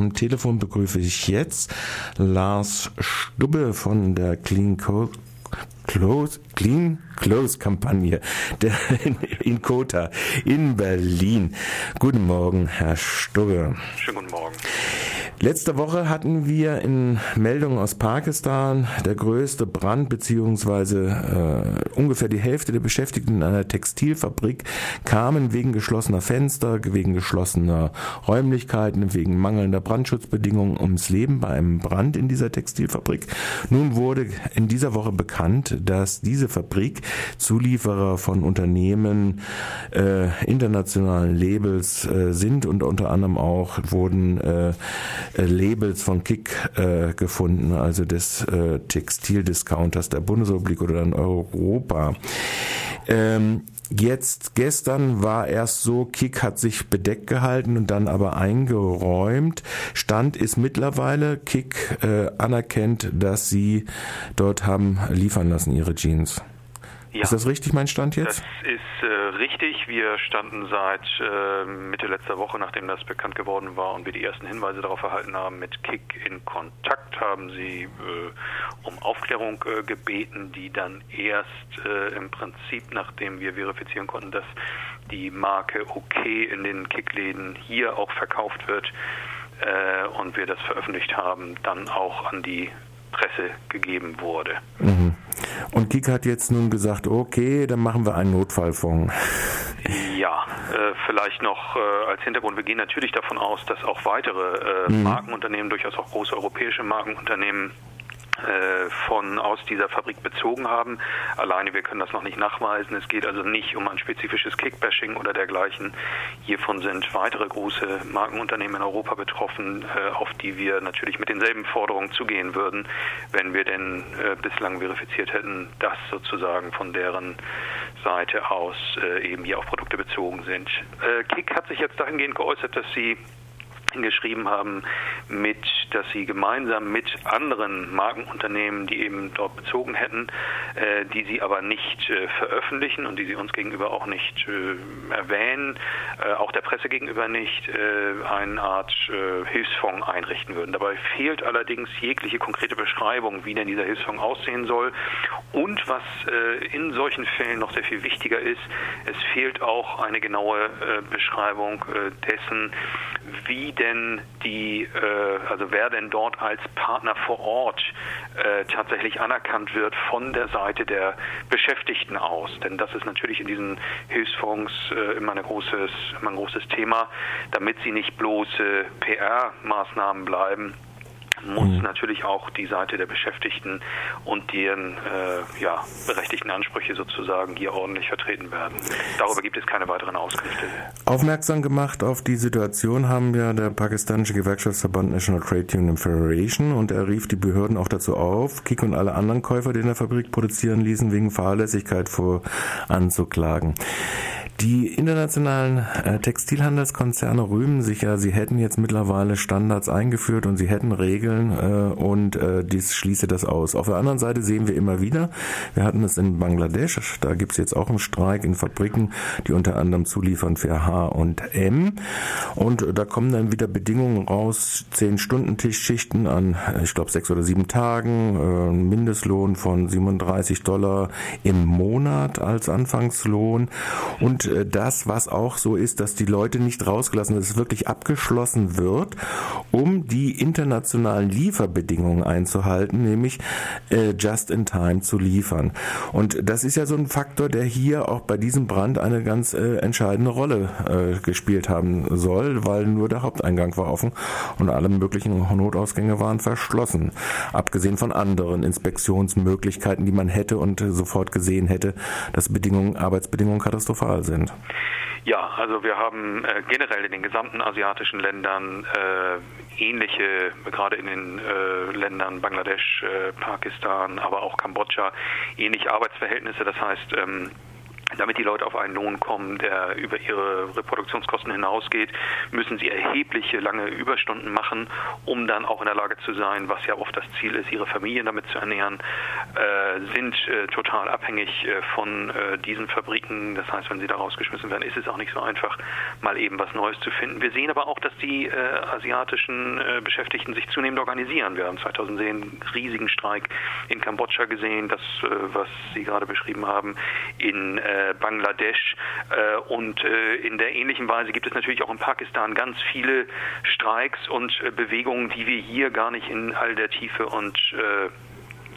am Telefon begrüße ich jetzt Lars Stubbe von der Clean Code Close, Clean Close Kampagne der in, in Kota in Berlin. Guten Morgen, Herr Stubbe. Schönen guten Morgen. Letzte Woche hatten wir in Meldungen aus Pakistan der größte Brand beziehungsweise äh, ungefähr die Hälfte der Beschäftigten in einer Textilfabrik kamen wegen geschlossener Fenster, wegen geschlossener Räumlichkeiten, wegen mangelnder Brandschutzbedingungen ums Leben bei einem Brand in dieser Textilfabrik. Nun wurde in dieser Woche bekannt, dass diese Fabrik Zulieferer von Unternehmen äh, internationalen Labels äh, sind und unter anderem auch wurden äh, Labels von Kick äh, gefunden, also des äh, Textildiscounters der Bundesrepublik oder in Europa. Ähm, Jetzt, gestern war erst so, Kick hat sich bedeckt gehalten und dann aber eingeräumt. Stand ist mittlerweile, Kick äh, anerkennt, dass sie dort haben liefern lassen, ihre Jeans. Ja. Ist das richtig, mein Stand jetzt? Das ist äh, richtig. Wir standen seit äh, Mitte letzter Woche, nachdem das bekannt geworden war und wir die ersten Hinweise darauf erhalten haben, mit Kick in Kontakt, haben sie äh, um Aufklärung äh, gebeten, die dann erst äh, im Prinzip, nachdem wir verifizieren konnten, dass die Marke OK in den Kickläden hier auch verkauft wird äh, und wir das veröffentlicht haben, dann auch an die Presse gegeben wurde. Mhm. Und Kik hat jetzt nun gesagt, okay, dann machen wir einen Notfallfonds. Ja, äh, vielleicht noch äh, als Hintergrund, wir gehen natürlich davon aus, dass auch weitere äh, mhm. Markenunternehmen, durchaus auch große europäische Markenunternehmen, von aus dieser Fabrik bezogen haben. Alleine wir können das noch nicht nachweisen. Es geht also nicht um ein spezifisches Kickbashing oder dergleichen. Hiervon sind weitere große Markenunternehmen in Europa betroffen, äh, auf die wir natürlich mit denselben Forderungen zugehen würden, wenn wir denn äh, bislang verifiziert hätten, dass sozusagen von deren Seite aus eben hier auch Produkte bezogen sind. Kick hat sich jetzt dahingehend geäußert, dass sie geschrieben haben, mit, dass sie gemeinsam mit anderen Markenunternehmen, die eben dort bezogen hätten, äh, die sie aber nicht äh, veröffentlichen und die sie uns gegenüber auch nicht äh, erwähnen, äh, auch der Presse gegenüber nicht, äh, eine Art äh, Hilfsfonds einrichten würden. Dabei fehlt allerdings jegliche konkrete Beschreibung, wie denn dieser Hilfsfonds aussehen soll. Und was in solchen Fällen noch sehr viel wichtiger ist, es fehlt auch eine genaue Beschreibung dessen, wie denn die, äh, also wer denn dort als Partner vor Ort äh, tatsächlich anerkannt wird von der Seite der Beschäftigten aus. Denn das ist natürlich in diesen Hilfsfonds äh, immer, eine großes, immer ein großes Thema, damit sie nicht bloße PR-Maßnahmen bleiben muss mhm. natürlich auch die Seite der Beschäftigten und deren äh, ja, berechtigten Ansprüche sozusagen hier ordentlich vertreten werden. Darüber gibt es keine weiteren Auskünfte. Aufmerksam gemacht auf die Situation haben ja der pakistanische Gewerkschaftsverband National Trade Union Federation und er rief die Behörden auch dazu auf, Kik und alle anderen Käufer, die in der Fabrik produzieren ließen, wegen Fahrlässigkeit vor anzuklagen. Die internationalen äh, Textilhandelskonzerne rühmen sich ja, sie hätten jetzt mittlerweile Standards eingeführt und sie hätten Regeln äh, und äh, dies schließe das aus. Auf der anderen Seite sehen wir immer wieder, wir hatten es in Bangladesch, da gibt es jetzt auch einen Streik in Fabriken, die unter anderem zuliefern für H und M und da kommen dann wieder Bedingungen raus, zehn Stunden Tischschichten an, äh, ich glaube sechs oder sieben Tagen, Mindestlohn von 37 Dollar im Monat als Anfangslohn und äh, das, was auch so ist, dass die Leute nicht rausgelassen, dass es wirklich abgeschlossen wird, um die internationalen Lieferbedingungen einzuhalten, nämlich äh, just in time zu liefern. Und das ist ja so ein Faktor, der hier auch bei diesem Brand eine ganz äh, entscheidende Rolle äh, gespielt haben soll, weil nur der Haupteingang war offen und alle möglichen Notausgänge waren verschlossen. Abgesehen von anderen Inspektionsmöglichkeiten, die man hätte und sofort gesehen hätte, dass Bedingungen, Arbeitsbedingungen katastrophal sind sind? Ja, also wir haben äh, generell in den gesamten asiatischen Ländern äh, ähnliche, gerade in den äh, Ländern Bangladesch, äh, Pakistan, aber auch Kambodscha, ähnliche Arbeitsverhältnisse. Das heißt, ähm, damit die Leute auf einen Lohn kommen, der über ihre Reproduktionskosten hinausgeht, müssen sie erhebliche lange Überstunden machen, um dann auch in der Lage zu sein, was ja oft das Ziel ist, ihre Familien damit zu ernähren, äh, sind äh, total abhängig äh, von äh, diesen Fabriken. Das heißt, wenn sie da rausgeschmissen werden, ist es auch nicht so einfach, mal eben was Neues zu finden. Wir sehen aber auch, dass die äh, asiatischen äh, Beschäftigten sich zunehmend organisieren. Wir haben 2010 einen riesigen Streik in Kambodscha gesehen, das, was Sie gerade beschrieben haben, in äh, Bangladesch. Äh, und äh, in der ähnlichen Weise gibt es natürlich auch in Pakistan ganz viele Streiks und Bewegungen, die wir hier gar nicht in all der Tiefe und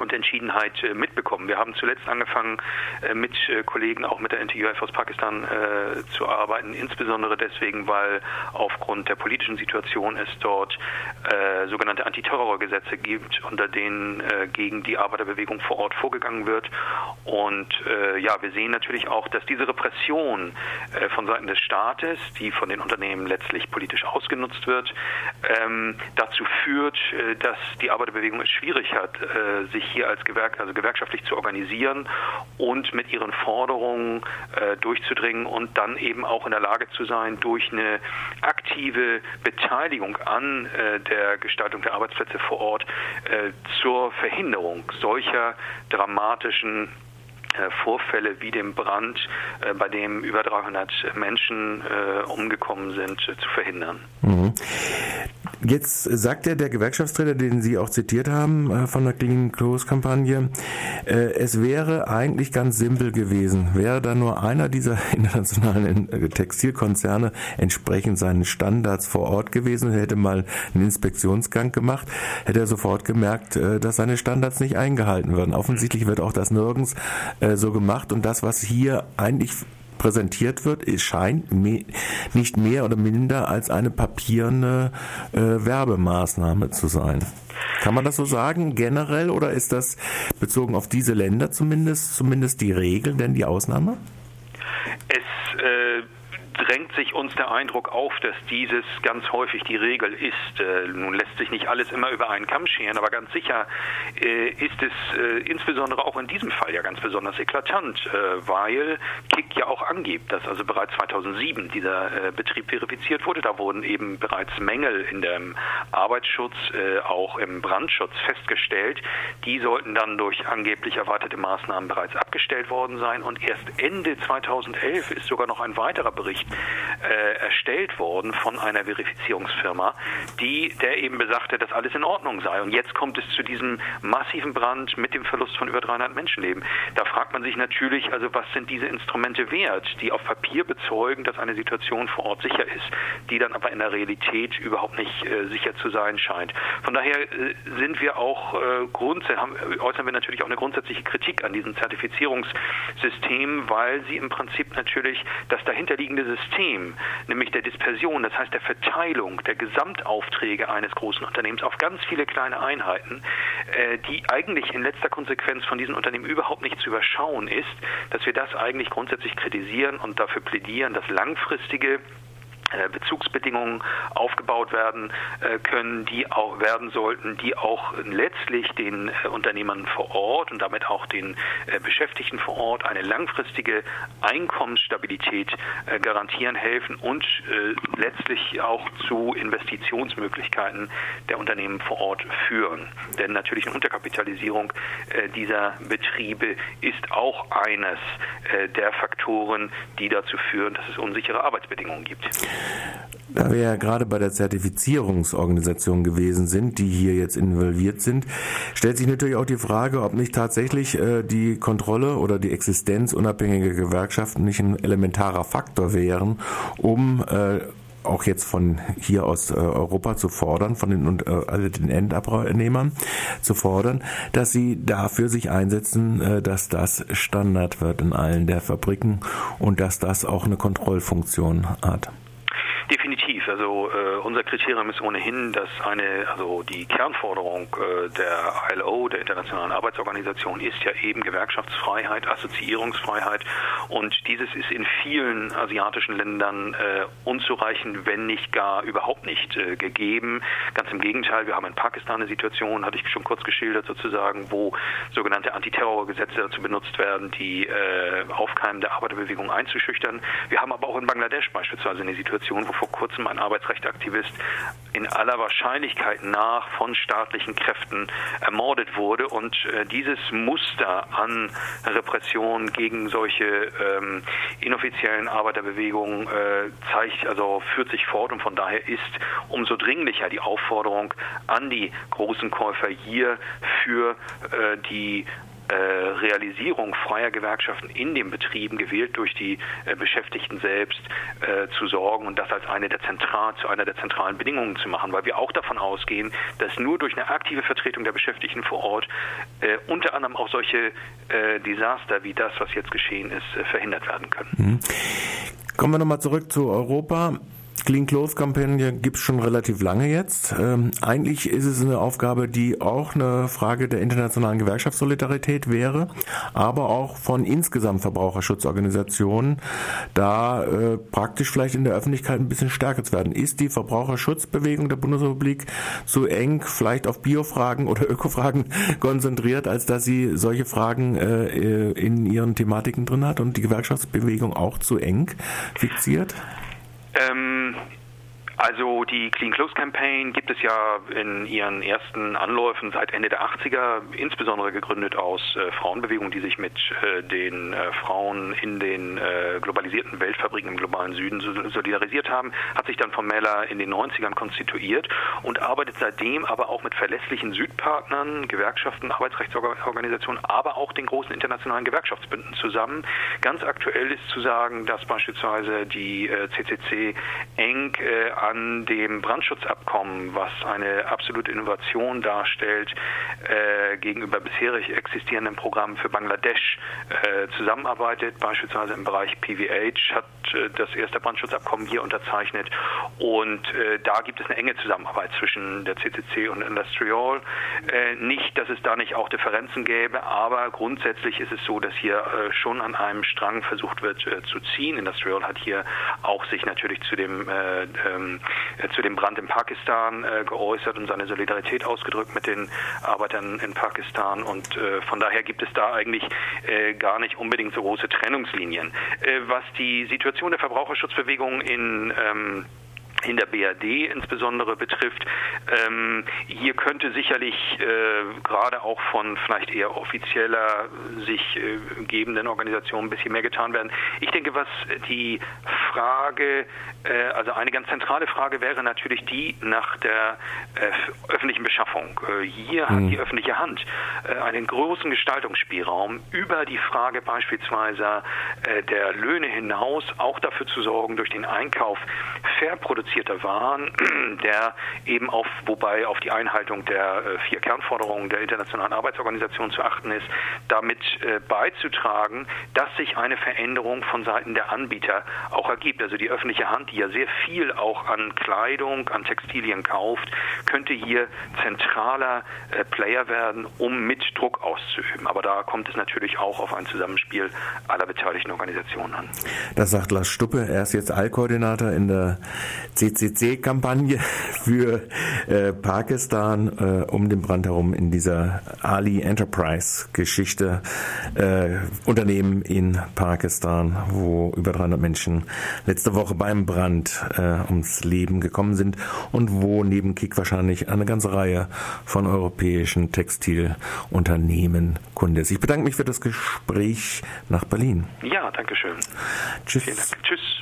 und Entschiedenheit äh, mitbekommen. Wir haben zuletzt angefangen, äh, mit äh, Kollegen, auch mit der NTUF aus Pakistan zu arbeiten, insbesondere deswegen, weil aufgrund der politischen Situation es dort sogenannte Antiterrorgesetze gibt, unter denen gegen die Arbeiterbewegung vor Ort vorgegangen wird. Und ja, wir sehen natürlich auch, dass diese Repression von Seiten des Staates, die von den Unternehmen letztlich politisch ausgenutzt wird, ähm, dazu führt, dass die Arbeiterbewegung es schwierig hat, sich sich hier als Gewerk, also gewerkschaftlich zu organisieren und mit ihren Forderungen äh, durchzudringen und dann eben auch in der Lage zu sein, durch eine aktive Beteiligung an äh, der Gestaltung der Arbeitsplätze vor Ort äh, zur Verhinderung solcher dramatischen äh, Vorfälle wie dem Brand, äh, bei dem über 300 Menschen äh, umgekommen sind, zu verhindern. Mhm. Jetzt sagt ja der Gewerkschaftsträger, den Sie auch zitiert haben von der Clean Close Kampagne, es wäre eigentlich ganz simpel gewesen. Wäre da nur einer dieser internationalen Textilkonzerne entsprechend seinen Standards vor Ort gewesen, hätte mal einen Inspektionsgang gemacht, hätte er sofort gemerkt, dass seine Standards nicht eingehalten werden. Offensichtlich wird auch das nirgends äh, so gemacht und das, was hier eigentlich präsentiert wird, scheint me nicht mehr oder minder als eine papierende äh, Werbemaßnahme zu sein. Kann man das so sagen, generell, oder ist das bezogen auf diese Länder zumindest, zumindest die Regel, denn die Ausnahme? Es äh drängt sich uns der Eindruck auf, dass dieses ganz häufig die Regel ist. Äh, nun lässt sich nicht alles immer über einen Kamm scheren, aber ganz sicher äh, ist es äh, insbesondere auch in diesem Fall ja ganz besonders eklatant, äh, weil Kick ja auch angibt, dass also bereits 2007 dieser äh, Betrieb verifiziert wurde. Da wurden eben bereits Mängel in dem Arbeitsschutz, äh, auch im Brandschutz festgestellt. Die sollten dann durch angeblich erwartete Maßnahmen bereits abgestellt worden sein und erst Ende 2011 ist sogar noch ein weiterer Bericht äh, erstellt worden von einer Verifizierungsfirma, die, der eben besagte, dass alles in Ordnung sei. Und jetzt kommt es zu diesem massiven Brand mit dem Verlust von über 300 Menschenleben. Da fragt man sich natürlich, also was sind diese Instrumente wert, die auf Papier bezeugen, dass eine Situation vor Ort sicher ist, die dann aber in der Realität überhaupt nicht äh, sicher zu sein scheint. Von daher äh, sind wir auch äh, grundsätzlich, äußern wir natürlich auch eine grundsätzliche Kritik an diesem Zertifizierungssystem, weil sie im Prinzip natürlich das dahinterliegende System, nämlich der Dispersion, das heißt der Verteilung der Gesamtaufträge eines großen Unternehmens auf ganz viele kleine Einheiten, äh, die eigentlich in letzter Konsequenz von diesen Unternehmen überhaupt nicht zu überschauen ist, dass wir das eigentlich grundsätzlich kritisieren und dafür plädieren, dass langfristige Bezugsbedingungen aufgebaut werden äh, können, die auch werden sollten, die auch letztlich den äh, Unternehmern vor Ort und damit auch den Beschäftigten vor Ort eine langfristige Einkommensstabilität garantieren helfen und letztlich auch zu Investitionsmöglichkeiten der Unternehmen vor Ort führen. Denn natürlich eine Unterkapitalisierung dieser Betriebe ist auch eines der Faktoren, die dazu führen, dass es unsichere Arbeitsbedingungen gibt. Da wir ja gerade bei der Zertifizierungsorganisation gewesen sind, die hier jetzt involviert sind, stellt sich natürlich auch die Frage, ob nicht tatsächlich äh, die Kontrolle oder die Existenz unabhängiger Gewerkschaften nicht ein elementarer Faktor wären, um äh, auch jetzt von hier aus äh, Europa zu fordern, von den, äh, also den Endabnehmern zu fordern, dass sie dafür sich einsetzen, äh, dass das Standard wird in allen der Fabriken und dass das auch eine Kontrollfunktion hat. Definitiv. Also äh, unser Kriterium ist ohnehin, dass eine, also die Kernforderung äh, der ILO, der Internationalen Arbeitsorganisation, ist ja eben Gewerkschaftsfreiheit, Assoziierungsfreiheit. Und dieses ist in vielen asiatischen Ländern äh, unzureichend, wenn nicht gar überhaupt nicht äh, gegeben. Ganz im Gegenteil, wir haben in Pakistan eine Situation, hatte ich schon kurz geschildert sozusagen, wo sogenannte Antiterrorgesetze dazu benutzt werden, die äh, aufkeimende Arbeiterbewegung einzuschüchtern. Wir haben aber auch in Bangladesch beispielsweise eine Situation, wo vor kurzem ein Arbeitsrechtsaktivist in aller Wahrscheinlichkeit nach von staatlichen Kräften ermordet wurde. Und äh, dieses Muster an Repression gegen solche ähm, inoffiziellen Arbeiterbewegungen äh, zeigt, also führt sich fort und von daher ist umso dringlicher die Aufforderung an die großen Käufer hier für äh, die Realisierung freier Gewerkschaften in den Betrieben, gewählt durch die äh, Beschäftigten selbst, äh, zu sorgen und das als eine der zentral, zu einer der zentralen Bedingungen zu machen, weil wir auch davon ausgehen, dass nur durch eine aktive Vertretung der Beschäftigten vor Ort äh, unter anderem auch solche äh, Desaster wie das, was jetzt geschehen ist, äh, verhindert werden können. Mhm. Kommen wir nochmal zurück zu Europa. Clean Clothes Kampagne gibt es schon relativ lange jetzt. Ähm, eigentlich ist es eine Aufgabe, die auch eine Frage der internationalen Gewerkschaftssolidarität wäre, aber auch von insgesamt Verbraucherschutzorganisationen, da äh, praktisch vielleicht in der Öffentlichkeit ein bisschen stärker zu werden. Ist die Verbraucherschutzbewegung der Bundesrepublik so eng vielleicht auf Biofragen oder Ökofragen konzentriert, als dass sie solche Fragen äh, äh in ihren Thematiken drin hat und die Gewerkschaftsbewegung auch zu eng fixiert? Ähm, also die Clean Clothes Campaign gibt es ja in ihren ersten Anläufen seit Ende der 80er, insbesondere gegründet aus äh, Frauenbewegungen, die sich mit äh, den äh, Frauen in den äh, globalisierten Weltfabriken im globalen Süden solidarisiert haben, hat sich dann formeller in den 90ern konstituiert und arbeitet seitdem aber auch mit verlässlichen Südpartnern, Gewerkschaften, Arbeitsrechtsorganisationen, aber auch den großen internationalen Gewerkschaftsbünden zusammen. Ganz aktuell ist zu sagen, dass beispielsweise die CCC äh, eng äh, an dem Brandschutzabkommen, was eine absolute Innovation darstellt, äh, gegenüber bisherig existierenden Programmen für Bangladesch äh, zusammenarbeitet, beispielsweise im Bereich PVH, hat äh, das erste Brandschutzabkommen hier unterzeichnet und äh, da gibt es eine enge Zusammenarbeit zwischen der CCC und Industrial. Äh, nicht, dass es da nicht auch Differenzen gäbe, aber grundsätzlich ist es so, dass hier schon an einem Strang versucht wird zu ziehen. Industrial hat hier auch sich natürlich zu dem ähm, äh, zu dem Brand in Pakistan äh, geäußert und seine Solidarität ausgedrückt mit den Arbeitern in Pakistan. Und äh, von daher gibt es da eigentlich äh, gar nicht unbedingt so große Trennungslinien. Äh, was die Situation der Verbraucherschutzbewegung in ähm, in der BRD insbesondere betrifft. Ähm, hier könnte sicherlich äh, gerade auch von vielleicht eher offizieller sich äh, gebenden Organisationen ein bisschen mehr getan werden. Ich denke, was die Frage, äh, also eine ganz zentrale Frage wäre natürlich die nach der äh, öffentlichen Beschaffung. Äh, hier mhm. hat die öffentliche Hand äh, einen großen Gestaltungsspielraum über die Frage beispielsweise der Löhne hinaus auch dafür zu sorgen, durch den Einkauf fair produzierter Waren, der eben auf, wobei auf die Einhaltung der äh, vier Kernforderungen der Internationalen Arbeitsorganisation zu achten ist, damit äh, beizutragen, dass sich eine Veränderung von Seiten der Anbieter auch ergibt. Also die öffentliche Hand, die ja sehr viel auch an Kleidung, an Textilien kauft, könnte hier zentraler äh, Player werden, um mit Druck auszuüben. Aber da kommt es natürlich auch auf ein Zusammenspiel aller beteiligten Organisationen an. Das sagt Lars Stuppe. Er ist jetzt Allkoordinator in der CCC-Kampagne für äh, Pakistan äh, um den Brand herum in dieser Ali Enterprise-Geschichte. Äh, Unternehmen in Pakistan, wo über 300 Menschen letzte Woche beim Brand äh, ums Leben gekommen sind und wo neben Kick wahrscheinlich eine ganze Reihe von europäischen Textilunternehmen Kunde ist. Ich bedanke mich für das Gespräch nach Berlin. Ja, danke schön. Tschüss. Tschüss.